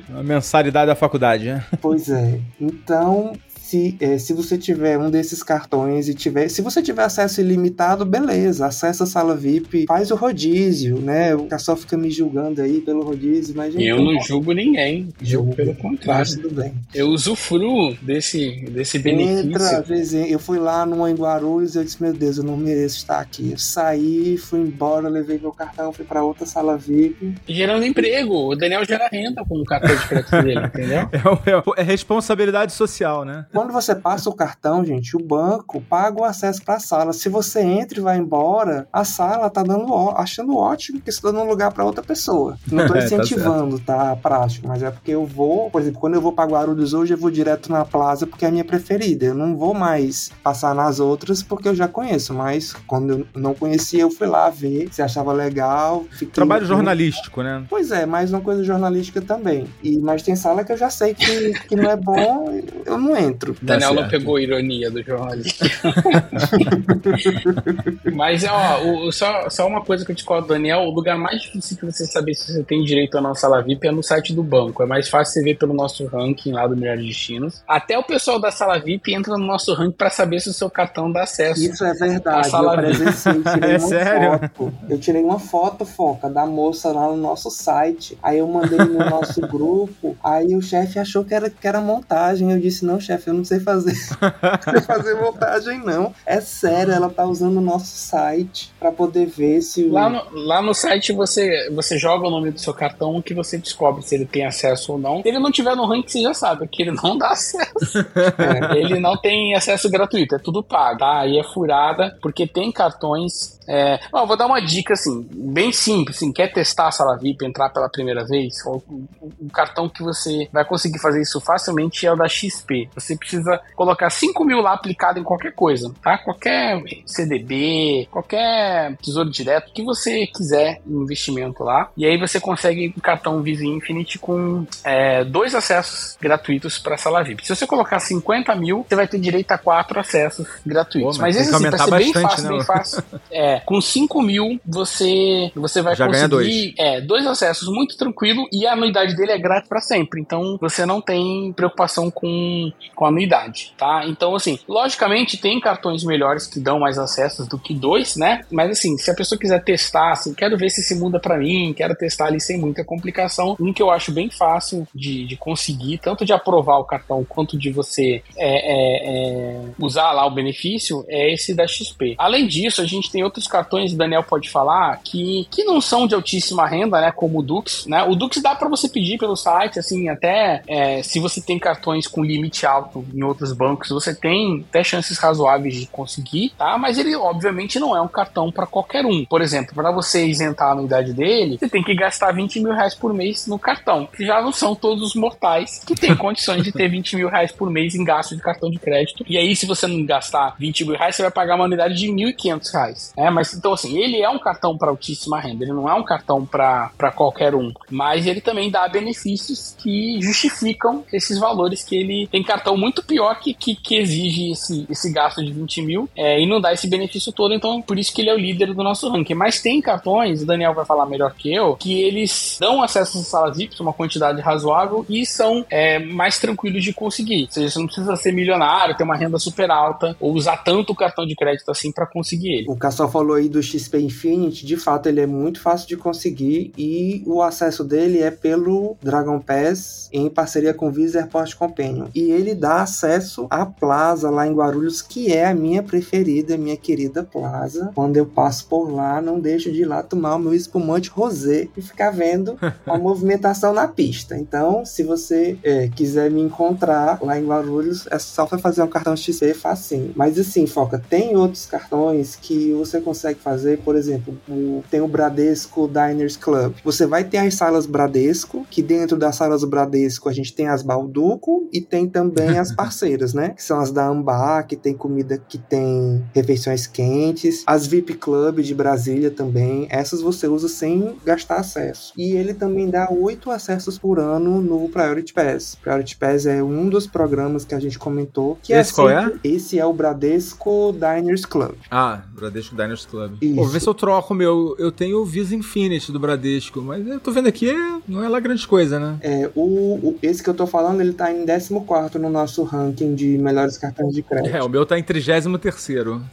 Uma mensalidade da faculdade, né? Pois é. Então, se, eh, se você tiver um desses cartões e tiver. Se você tiver acesso ilimitado, beleza. Acessa a sala VIP, faz o rodízio, né? O pessoal fica me julgando aí pelo rodízio, mas. Eu não julgo ninguém, julgo pelo Mas contrário. tudo bem. Eu usufruo desse, desse Entra, benefício. às vezes, eu fui lá numa em Guarulhos e eu disse, meu Deus, eu não mereço estar aqui. Eu saí, fui embora, levei meu cartão, fui pra outra sala VIP. Gerando emprego. O Daniel gera renda com o cartão de crédito dele, entendeu? É, o- é responsabilidade social, né? Quando você passa o cartão, gente, o banco paga o acesso para a sala. Se você entra e vai embora, a sala tá dando ó- achando ótimo que está dando lugar para outra pessoa. Não tô É, tá incentivando, tá, a prática, mas é porque eu vou, por exemplo, quando eu vou para Guarulhos hoje, eu vou direto na Plaza porque é a minha preferida. Eu não vou mais passar nas outras porque eu já conheço, mas quando eu não conhecia, eu fui lá ver se achava legal. fiquei- Trabalho jornalístico, né? Pois é, mais uma coisa jornalística também. E, mas tem sala que eu já sei que, que não é bom, eu não entro. Outro. Daniel não pegou a ironia do João ali. Mas, ó, o, só, só uma coisa que eu te conto, Daniel, o lugar mais difícil que você saber se você tem direito à sala VIP é no site do banco. É mais fácil você ver pelo nosso ranking lá do Melhores Destinos. Até o pessoal da sala VIP entra no nosso ranking para saber se o seu cartão dá acesso. Isso é verdade. Eu presenciei, tirei é uma sério? foto. Eu tirei uma foto, Foca, da moça lá no nosso site. Aí eu mandei no nosso grupo. Aí o chefe achou que era, que era montagem. Eu disse, não, chefe, eu não sei fazer. não sei fazer montagem, não. É sério, ela tá usando o nosso site para poder ver se. O... Lá, no, lá no site você, você joga o nome do seu cartão que você descobre se ele tem acesso ou não. Se ele não tiver no ranking, você já sabe que ele não dá acesso. é, ele não tem acesso gratuito, é tudo pago, tá? Aí é furada, porque tem cartões é, ó, vou dar uma dica assim, bem simples, assim, quer testar a sala VIP, entrar pela primeira vez, o, o, cartão que você vai conseguir fazer isso facilmente é o da XP. Você precisa colocar 5 mil lá aplicado em qualquer coisa, tá? Qualquer CDB, qualquer tesouro direto que você quiser investimento lá. E aí você consegue um cartão Visa Infinite com é, dois acessos gratuitos para a sala VIP. Se você colocar 50 mil, você vai ter direito a quatro acessos gratuitos. Pô, mas, mas esse assim, vai ser bem fácil, né? bem fácil. É, com 5 mil você, você vai Já conseguir dois. É, dois acessos muito tranquilo e a anuidade dele é grátis para sempre. Então você não tem preocupação com, com a anuidade, tá? Então, assim, logicamente tem cartões melhores que dão mais acessos do que dois, né? Mas assim, se a pessoa quiser testar, assim, quero ver se se muda para mim, quero testar ali sem muita complicação, um que eu acho bem fácil de, de conseguir, tanto de aprovar o cartão quanto de você é, é, é, usar lá o benefício, é esse da XP. Além disso, a gente tem outros cartões, o Daniel pode falar, que, que não são de altíssima renda, né? Como o Dux, né? O Dux dá para você pedir pelo site, assim, até é, se você tem cartões com limite alto em outros bancos, você tem até chances razoáveis de conseguir, tá? Mas ele, obviamente, não é um cartão para qualquer um. Por exemplo, para você isentar a anuidade dele, você tem que gastar 20 mil reais por mês no cartão, que já não são todos os mortais que têm condições de ter 20 mil reais por mês em gasto de cartão de crédito. E aí, se você não gastar 20 mil reais, você vai pagar uma anuidade de 1.500 reais. É, mas então, assim, ele é um cartão para altíssima renda, ele não é um cartão para qualquer um, mas ele também dá benefícios que justificam esses valores que ele tem cartão muito pior que, que, que exige esse, esse gasto de 20 mil é, e não dá esse benefício todo, então por isso que ele é o líder do nosso ranking. Mas tem cartões, o Daniel vai falar melhor que eu, que eles dão acesso às salas VIP, uma quantidade razoável, e são é, mais tranquilos de conseguir. Ou seja, você não precisa ser milionário, ter uma renda super alta, ou usar tanto o cartão de crédito assim para conseguir ele. O Cassol falou aí do XP Infinity, de fato ele é muito fácil de conseguir e o acesso dele é pelo Dragon Pass em parceria com o Visa Airport Companion. E ele dá acesso à Plaza lá em Guarulhos, que é a minha preferida, minha querida Plaza. Quando eu passo por lá, não deixo de ir lá tomar o meu espumante rosé e ficar vendo a movimentação na pista. Então, se você é, quiser me encontrar lá em Guarulhos, é só fazer um cartão XP facinho. Mas assim, Foca, tem outros cartões que você consegue fazer, por exemplo, o, tem o Bradesco Diners Club. Você vai ter as salas Bradesco, que dentro das salas Bradesco a gente tem as Balduco e tem também as parceiras, né? Que são as da Ambar, que tem comida, que tem refeições quentes. As VIP Club de Brasília também. Essas você usa sem gastar acesso. E ele também dá oito acessos por ano no Priority Pass. Priority Pass é um dos programas que a gente comentou. Que é esse é qual é? Esse é o Bradesco Diners Club. Ah, Bradesco Diners Club. Pô, vê se eu troco o meu. Eu tenho o Visa Infinity do Bradesco, mas eu tô vendo aqui, não é lá grande coisa, né? É, o, o esse que eu tô falando, ele tá em 14 no nosso ranking de melhores cartões de crédito. É, o meu tá em 33,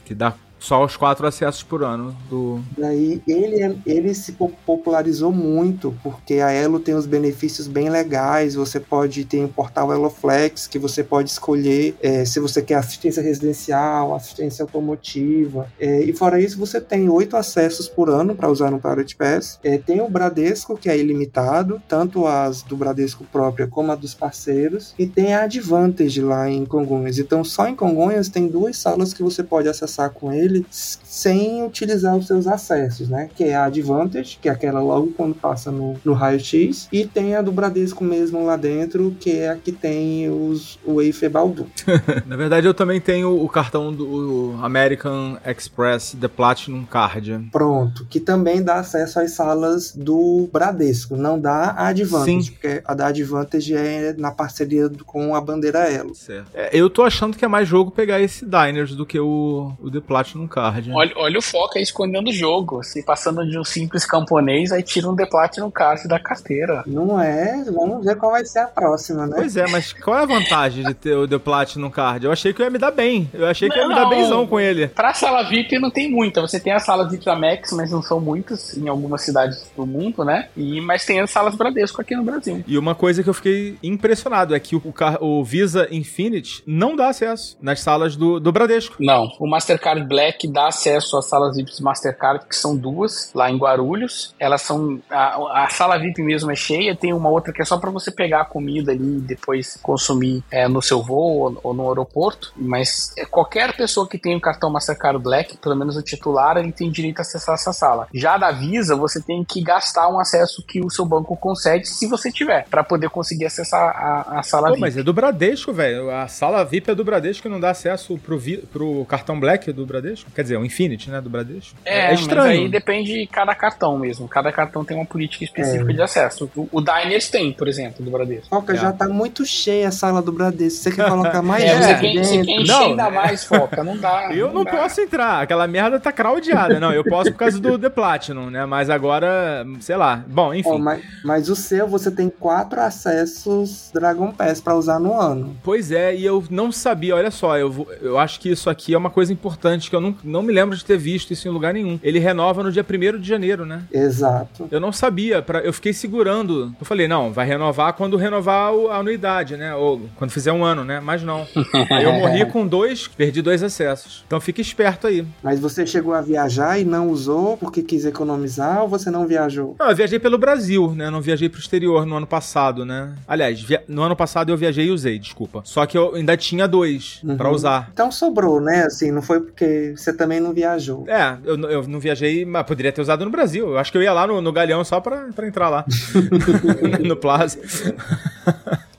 que dá só os quatro acessos por ano do. Daí ele, é, ele se popularizou muito, porque a Elo tem os benefícios bem legais. Você pode ter um portal Eloflex, que você pode escolher é, se você quer assistência residencial, assistência automotiva. É, e fora isso, você tem oito acessos por ano para usar no Priority Pass. É, tem o Bradesco, que é ilimitado, tanto as do Bradesco própria como a dos parceiros. E tem a Advantage lá em Congonhas. Então, só em Congonhas tem duas salas que você pode acessar com ele dele sem utilizar os seus acessos, né? Que é a Advantage, que é aquela logo quando passa no, no raio-x, e tem a do Bradesco mesmo lá dentro, que é a que tem os, o Wafer Baldu. Na verdade, eu também tenho o cartão do American Express The Platinum Card. Pronto, que também dá acesso às salas do Bradesco, não dá a Advantage, Sim. porque a da Advantage é na parceria com a bandeira Elo. Certo. É, eu tô achando que é mais jogo pegar esse Diners do que o, o The Platinum Card. Olha, olha o foco aí escondendo o jogo. Se passando de um simples camponês, aí tira um The Platinum Card da carteira. Não é? Vamos ver qual vai ser a próxima, né? Pois é, mas qual é a vantagem de ter o The Platinum Card? Eu achei que eu ia me dar bem. Eu achei que eu ia me dar Não. benzão com ele. Pra sala VIP não tem muita. Você tem as salas VIP da Max, mas não são muitas em algumas cidades do mundo, né? E, mas tem as salas Bradesco aqui no Brasil. E uma coisa que eu fiquei impressionado é que o, car- o Visa Infinite não dá acesso nas salas do, do Bradesco. Não, o Mastercard Black dá acesso às salas VIPs Mastercard, que são duas, lá em Guarulhos. Elas são. A, a sala VIP mesmo é cheia, tem uma outra que é só para você pegar a comida ali e depois consumir é, no seu voo ou, ou no aeroporto. Mas é, qualquer pessoa que tem o cartão Mastercard Black, pelo menos o titular, ele tem direito a acessar essa sala. Já da Visa, você tem que gastar um acesso que o seu banco concede, se você tiver, para poder conseguir acessar a, a sala Pô, VIP. mas é do Bradesco, velho. A sala VIP é do Bradesco e não dá acesso pro, vi- pro cartão Black do Bradesco. Quer dizer, o Infinity, né, do Bradesco. É, estranho. mas aí depende de cada cartão mesmo. Cada cartão tem uma política específica É. de acesso. O, o Diners tem, por exemplo, do Bradesco. Foca, É. já tá muito cheia a sala do Bradesco. Você quer colocar mais É, gente você, quer, você dentro? quer encher Não, ainda é. mais, foca. Não dá. Eu não dá. posso entrar, aquela merda tá craudiada. Não, eu posso por causa do The Platinum, né? Mas agora, sei lá. Bom, enfim. Ó, mas, mas o seu, você tem quatro acessos Dragon Pass pra usar no ano. Pois é, e eu não sabia, olha só, eu, eu acho que isso aqui é uma coisa importante, que eu não, não me lembro de ter visto isso em lugar nenhum. Ele renova no dia 1 de janeiro, né? Exato. Eu não sabia, pra, eu fiquei segurando. Eu falei, não, vai renovar quando renovar a anuidade, né? Ou quando fizer um ano, né? Mas não. Aí eu morri com dois, perdi dois acessos. Então fica esperto aí. Mas você chegou a viajar e não usou porque quis economizar ou você não viajou? Não, eu viajei pelo Brasil, né? Não viajei pro exterior no ano passado, né? Aliás, via- no ano passado eu viajei e usei, desculpa. Só que eu ainda tinha dois pra Uhum. usar. Então sobrou, né? Assim, não foi porque você também não viajou. É, eu, eu não viajei, mas poderia ter usado no Brasil. Eu acho que eu ia lá no, no Galeão só pra, pra entrar lá. no Plaza.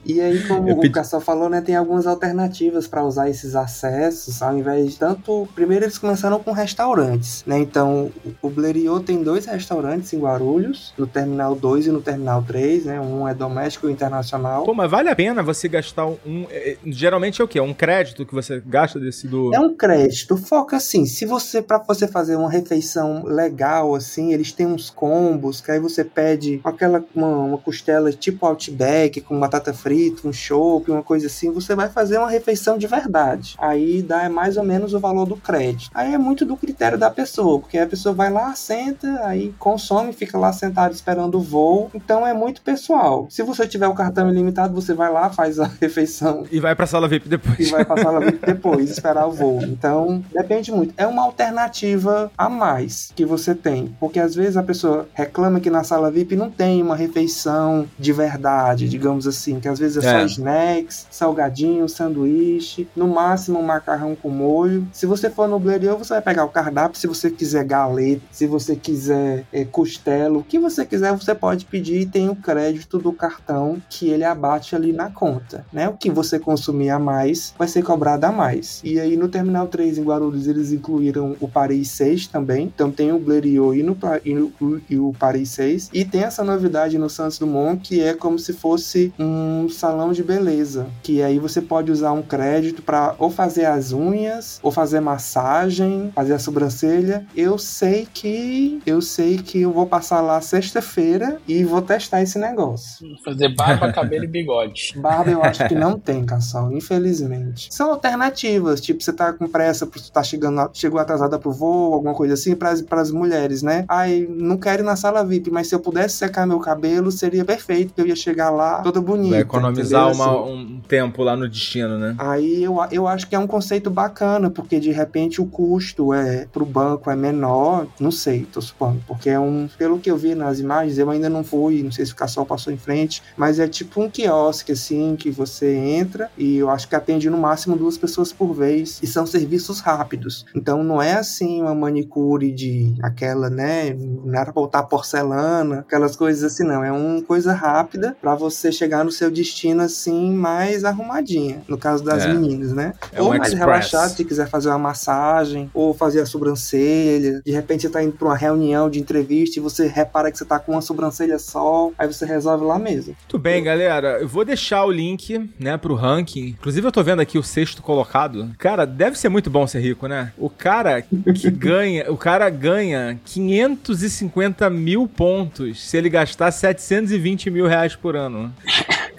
E aí, como Eu o pedi- Cassol falou, né, tem algumas alternativas para usar esses acessos, ao invés de tanto. Primeiro eles começaram com restaurantes, né? Então, o Blériot tem dois restaurantes em Guarulhos, no Terminal 2 e no Terminal 3, né? Um é doméstico e o internacional. Pô, mas vale a pena você gastar um. é, é, geralmente é o quê? Um crédito que você gasta desse do. É um crédito. Foca assim, se você para você fazer uma refeição legal assim, eles têm uns combos, que aí você pede aquela uma, uma costela tipo Outback com batata frita, um chopp, uma coisa assim, você vai fazer uma refeição de verdade. Aí dá mais ou menos o valor do crédito. Aí é muito do critério da pessoa, porque a pessoa vai lá, senta, aí consome, fica lá sentado esperando o voo. Então é muito pessoal. Se você tiver o cartão ilimitado, você vai lá, faz a refeição E vai pra sala VIP e depois. vai passar lá depois, esperar o voo. Então, depende muito. É uma alternativa a mais que você tem. Porque às vezes a pessoa reclama que na sala VIP não tem uma refeição de verdade, digamos assim. Que às vezes é, só É. snacks, salgadinho, sanduíche, no máximo um macarrão com molho. Se você for no Blériot, você vai pegar o cardápio. Se você quiser galeta, se você quiser é, costelo, o que você quiser, você pode pedir e tem o crédito do cartão que ele abate ali na conta, né? O que você consumir a mais vai ser cobrado a mais. E aí no Terminal 3 em Guarulhos eles incluíram o Paris 6 também. Então tem o Blériot e, no, e, no- e o Paris 6. E tem essa novidade no Santos Dumont que é como se fosse um salão de beleza. Que aí você pode usar um crédito para ou fazer as unhas, ou fazer massagem, fazer a sobrancelha. Eu sei que eu sei que eu vou passar lá sexta-feira e vou testar esse negócio. Fazer barba, cabelo e bigode. Barba eu acho que não tem, Cassol, infelizmente. São alternativas, tipo, você tá com pressa, você tá chegando, chegou atrasada pro voo, alguma coisa assim, pras, pras mulheres, né? Ai, não quero ir na sala VIP, mas se eu pudesse secar meu cabelo, seria perfeito, que eu ia chegar lá toda bonita. Economizar entendeu? uma- um tempo lá no destino, né? Aí eu, eu acho que é um conceito bacana, porque de repente o custo é pro banco é menor, não sei, tô supondo, porque é um, pelo que eu vi nas imagens, eu ainda não fui, não sei se o Cassol passou em frente, mas é tipo um quiosque assim que você entra e eu acho que atende no máximo duas pessoas por vez e são serviços rápidos. Então não é assim uma manicure de aquela, né, não era botar porcelana, aquelas coisas assim não, é uma coisa rápida pra você chegar no seu destino assim mais arrumadinha, no caso das É. meninas, né? É ou um mais express. relaxado, se quiser fazer uma massagem, ou fazer a sobrancelha. De repente você tá indo pra uma reunião de entrevista e você repara que você tá com uma sobrancelha só, aí você resolve lá mesmo. Muito bem, galera. Eu vou deixar o link, né, pro ranking. Inclusive, eu tô vendo aqui o sexto colocado. Cara, deve ser muito bom ser rico, né? O cara que ganha, o cara ganha 550 mil pontos se ele gastar 720 mil reais por ano.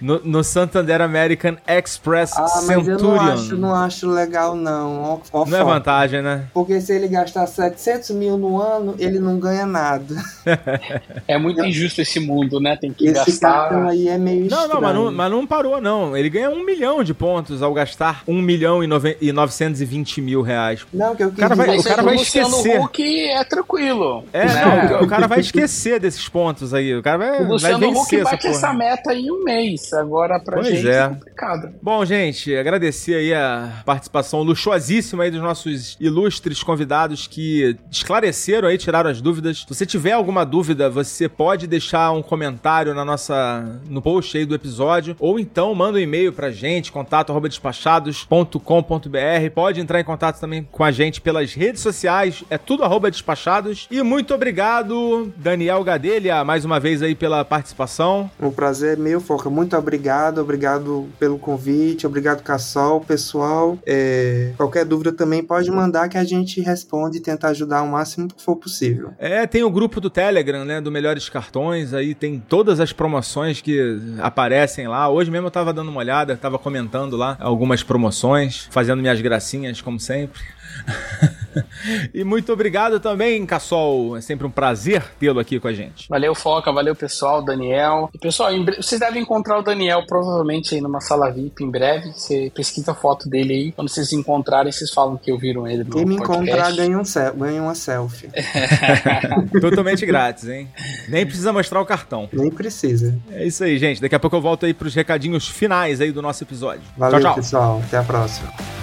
No, no Santander American Express Ah, mas Centurion. eu não acho, não acho legal não. Ó, ó, Não é vantagem, né? Porque se ele gastar 700 mil no ano, ele não ganha nada. É muito injusto esse mundo, né? Tem que Esse cartão gastar. aí é meio Não, não, mas não, mas não parou, não. Ele ganha um milhão de pontos ao gastar um milhão e, nove, e 920 mil reais. Não, que eu quis cara vai- o cara vai Luciano esquecer. Huck é tranquilo. É, né? não, o cara vai esquecer desses pontos aí. O cara vai, O vai Luciano Huck vencer essa bate porra. essa meta em um mês. Agora pra Pois gente é. é complicado. Bom, gente, agradecer aí a participação luxuosíssima aí dos nossos ilustres convidados que esclareceram aí, tiraram as dúvidas. Se você tiver alguma dúvida, você pode deixar um comentário na nossa no post aí do episódio ou então manda um e-mail pra gente, contato@despachados.com.br. Pode entrar em contato também com a gente pelas redes sociais, é tudo arroba despachados. E muito obrigado, Daniel Gadelha, mais uma vez aí pela participação. O prazer é meu, Foca. Muito obrigado, obrigado pelo convite, obrigado, Cassol, pessoal. É, qualquer dúvida também pode mandar que a gente responde e tenta ajudar o máximo que for possível. É, tem o grupo do Telegram, né, do Melhores Cartões, aí tem todas as promoções que aparecem lá. Hoje mesmo eu tava dando uma olhada, tava comentando lá algumas promoções, fazendo minhas gracinhas, como sempre. e muito obrigado também, Cassol. É sempre um prazer tê-lo aqui com a gente. Valeu, Foca, valeu, pessoal, Daniel. E, pessoal, em bre- vocês devem encontrar o Daniel provavelmente aí numa sala VIP em breve. Você pesquisa a foto dele aí. Quando vocês encontrarem, vocês falam que ouviram ele no Quem me podcast. encontrar ganha, um sel- ganha uma selfie. Totalmente grátis, hein? Nem precisa mostrar o cartão. Nem precisa. É isso aí, gente. Daqui a pouco eu volto aí pros recadinhos finais aí do nosso episódio. Valeu, tchau, tchau. pessoal. Até a próxima.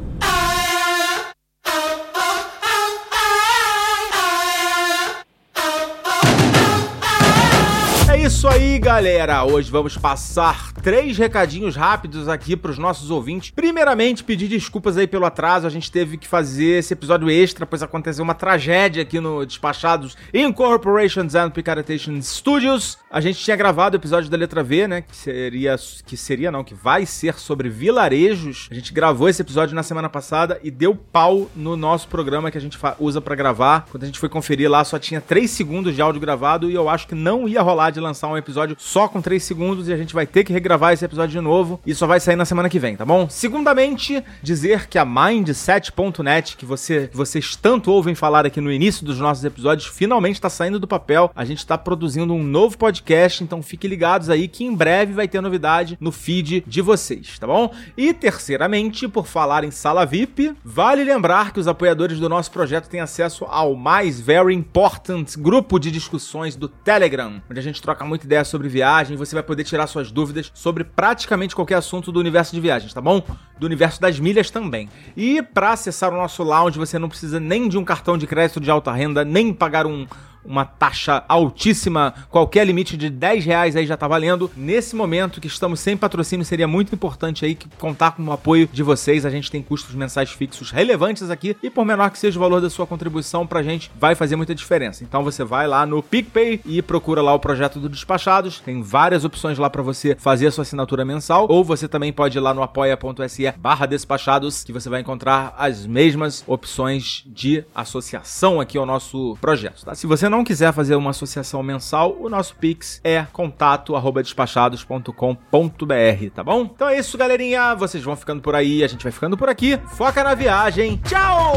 Isso aí, galera. Hoje vamos passar três recadinhos rápidos aqui pros nossos ouvintes. Primeiramente, pedir desculpas aí pelo atraso. A gente teve que fazer esse episódio extra, pois aconteceu uma tragédia aqui no Despachados Incorporations and Picaretation Studios. A gente tinha gravado o episódio da letra V, né? Que seria. Que seria, não, que vai ser sobre vilarejos. A gente gravou esse episódio na semana passada e deu pau no nosso programa que a gente usa pra gravar. Quando a gente foi conferir lá, só tinha 3 segundos de áudio gravado e eu acho que não ia rolar de lançar um episódio só com 3 segundos e a gente vai ter que regravar esse episódio de novo e só vai sair na semana que vem, tá bom? Segundamente, dizer que a Mindset.net, que você, vocês tanto ouvem falar aqui no início dos nossos episódios, finalmente está saindo do papel. A gente está produzindo um novo podcast, então fiquem ligados aí que em breve vai ter novidade no feed de vocês, tá bom? E terceiramente, por falar em sala VIP, vale lembrar que os apoiadores do nosso projeto têm acesso ao mais very important grupo de discussões do Telegram, onde a gente troca muita ideia sobre viagem você vai poder tirar suas dúvidas sobre praticamente qualquer assunto do universo de viagens, tá bom? Do universo das milhas também. E para acessar o nosso lounge, você não precisa nem de um cartão de crédito de alta renda, nem pagar um uma taxa altíssima, qualquer limite de 10 reais aí já tá valendo. Nesse momento que estamos sem patrocínio, seria muito importante aí que contar com o apoio de vocês. A gente tem custos mensais fixos relevantes aqui e por menor que seja o valor da sua contribuição pra gente, vai fazer muita diferença. Então você vai lá no PicPay e procura lá o projeto do Despachados. Tem várias opções lá para você fazer a sua assinatura mensal ou você também pode ir lá no apoia.se barra despachados que você vai encontrar as mesmas opções de associação aqui ao nosso projeto, tá? Se você não quiser fazer uma associação mensal, o nosso Pix é contato@despachados.com.br, tá bom? Então é isso, galerinha. Vocês vão ficando por aí, a gente vai ficando por aqui. Foca na viagem. Tchau!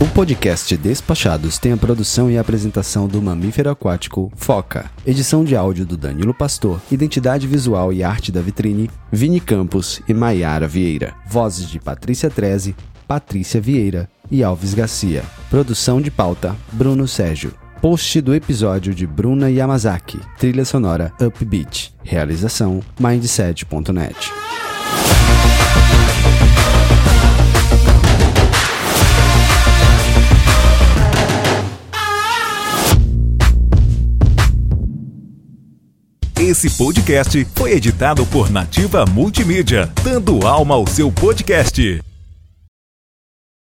O podcast Despachados tem a produção e apresentação do mamífero aquático Foca. Edição de áudio do Danilo Pastor. Identidade visual e arte da vitrine, Vini Campos e Maiara Vieira. Vozes de Patrícia Treze, Patrícia Vieira e Alves Garcia. Produção de pauta, Bruno Sérgio. Post do episódio de Bruna Yamazaki. Trilha sonora Upbeat. Realização Mindset.net. Esse podcast foi editado por Nativa Multimídia, dando alma ao seu podcast.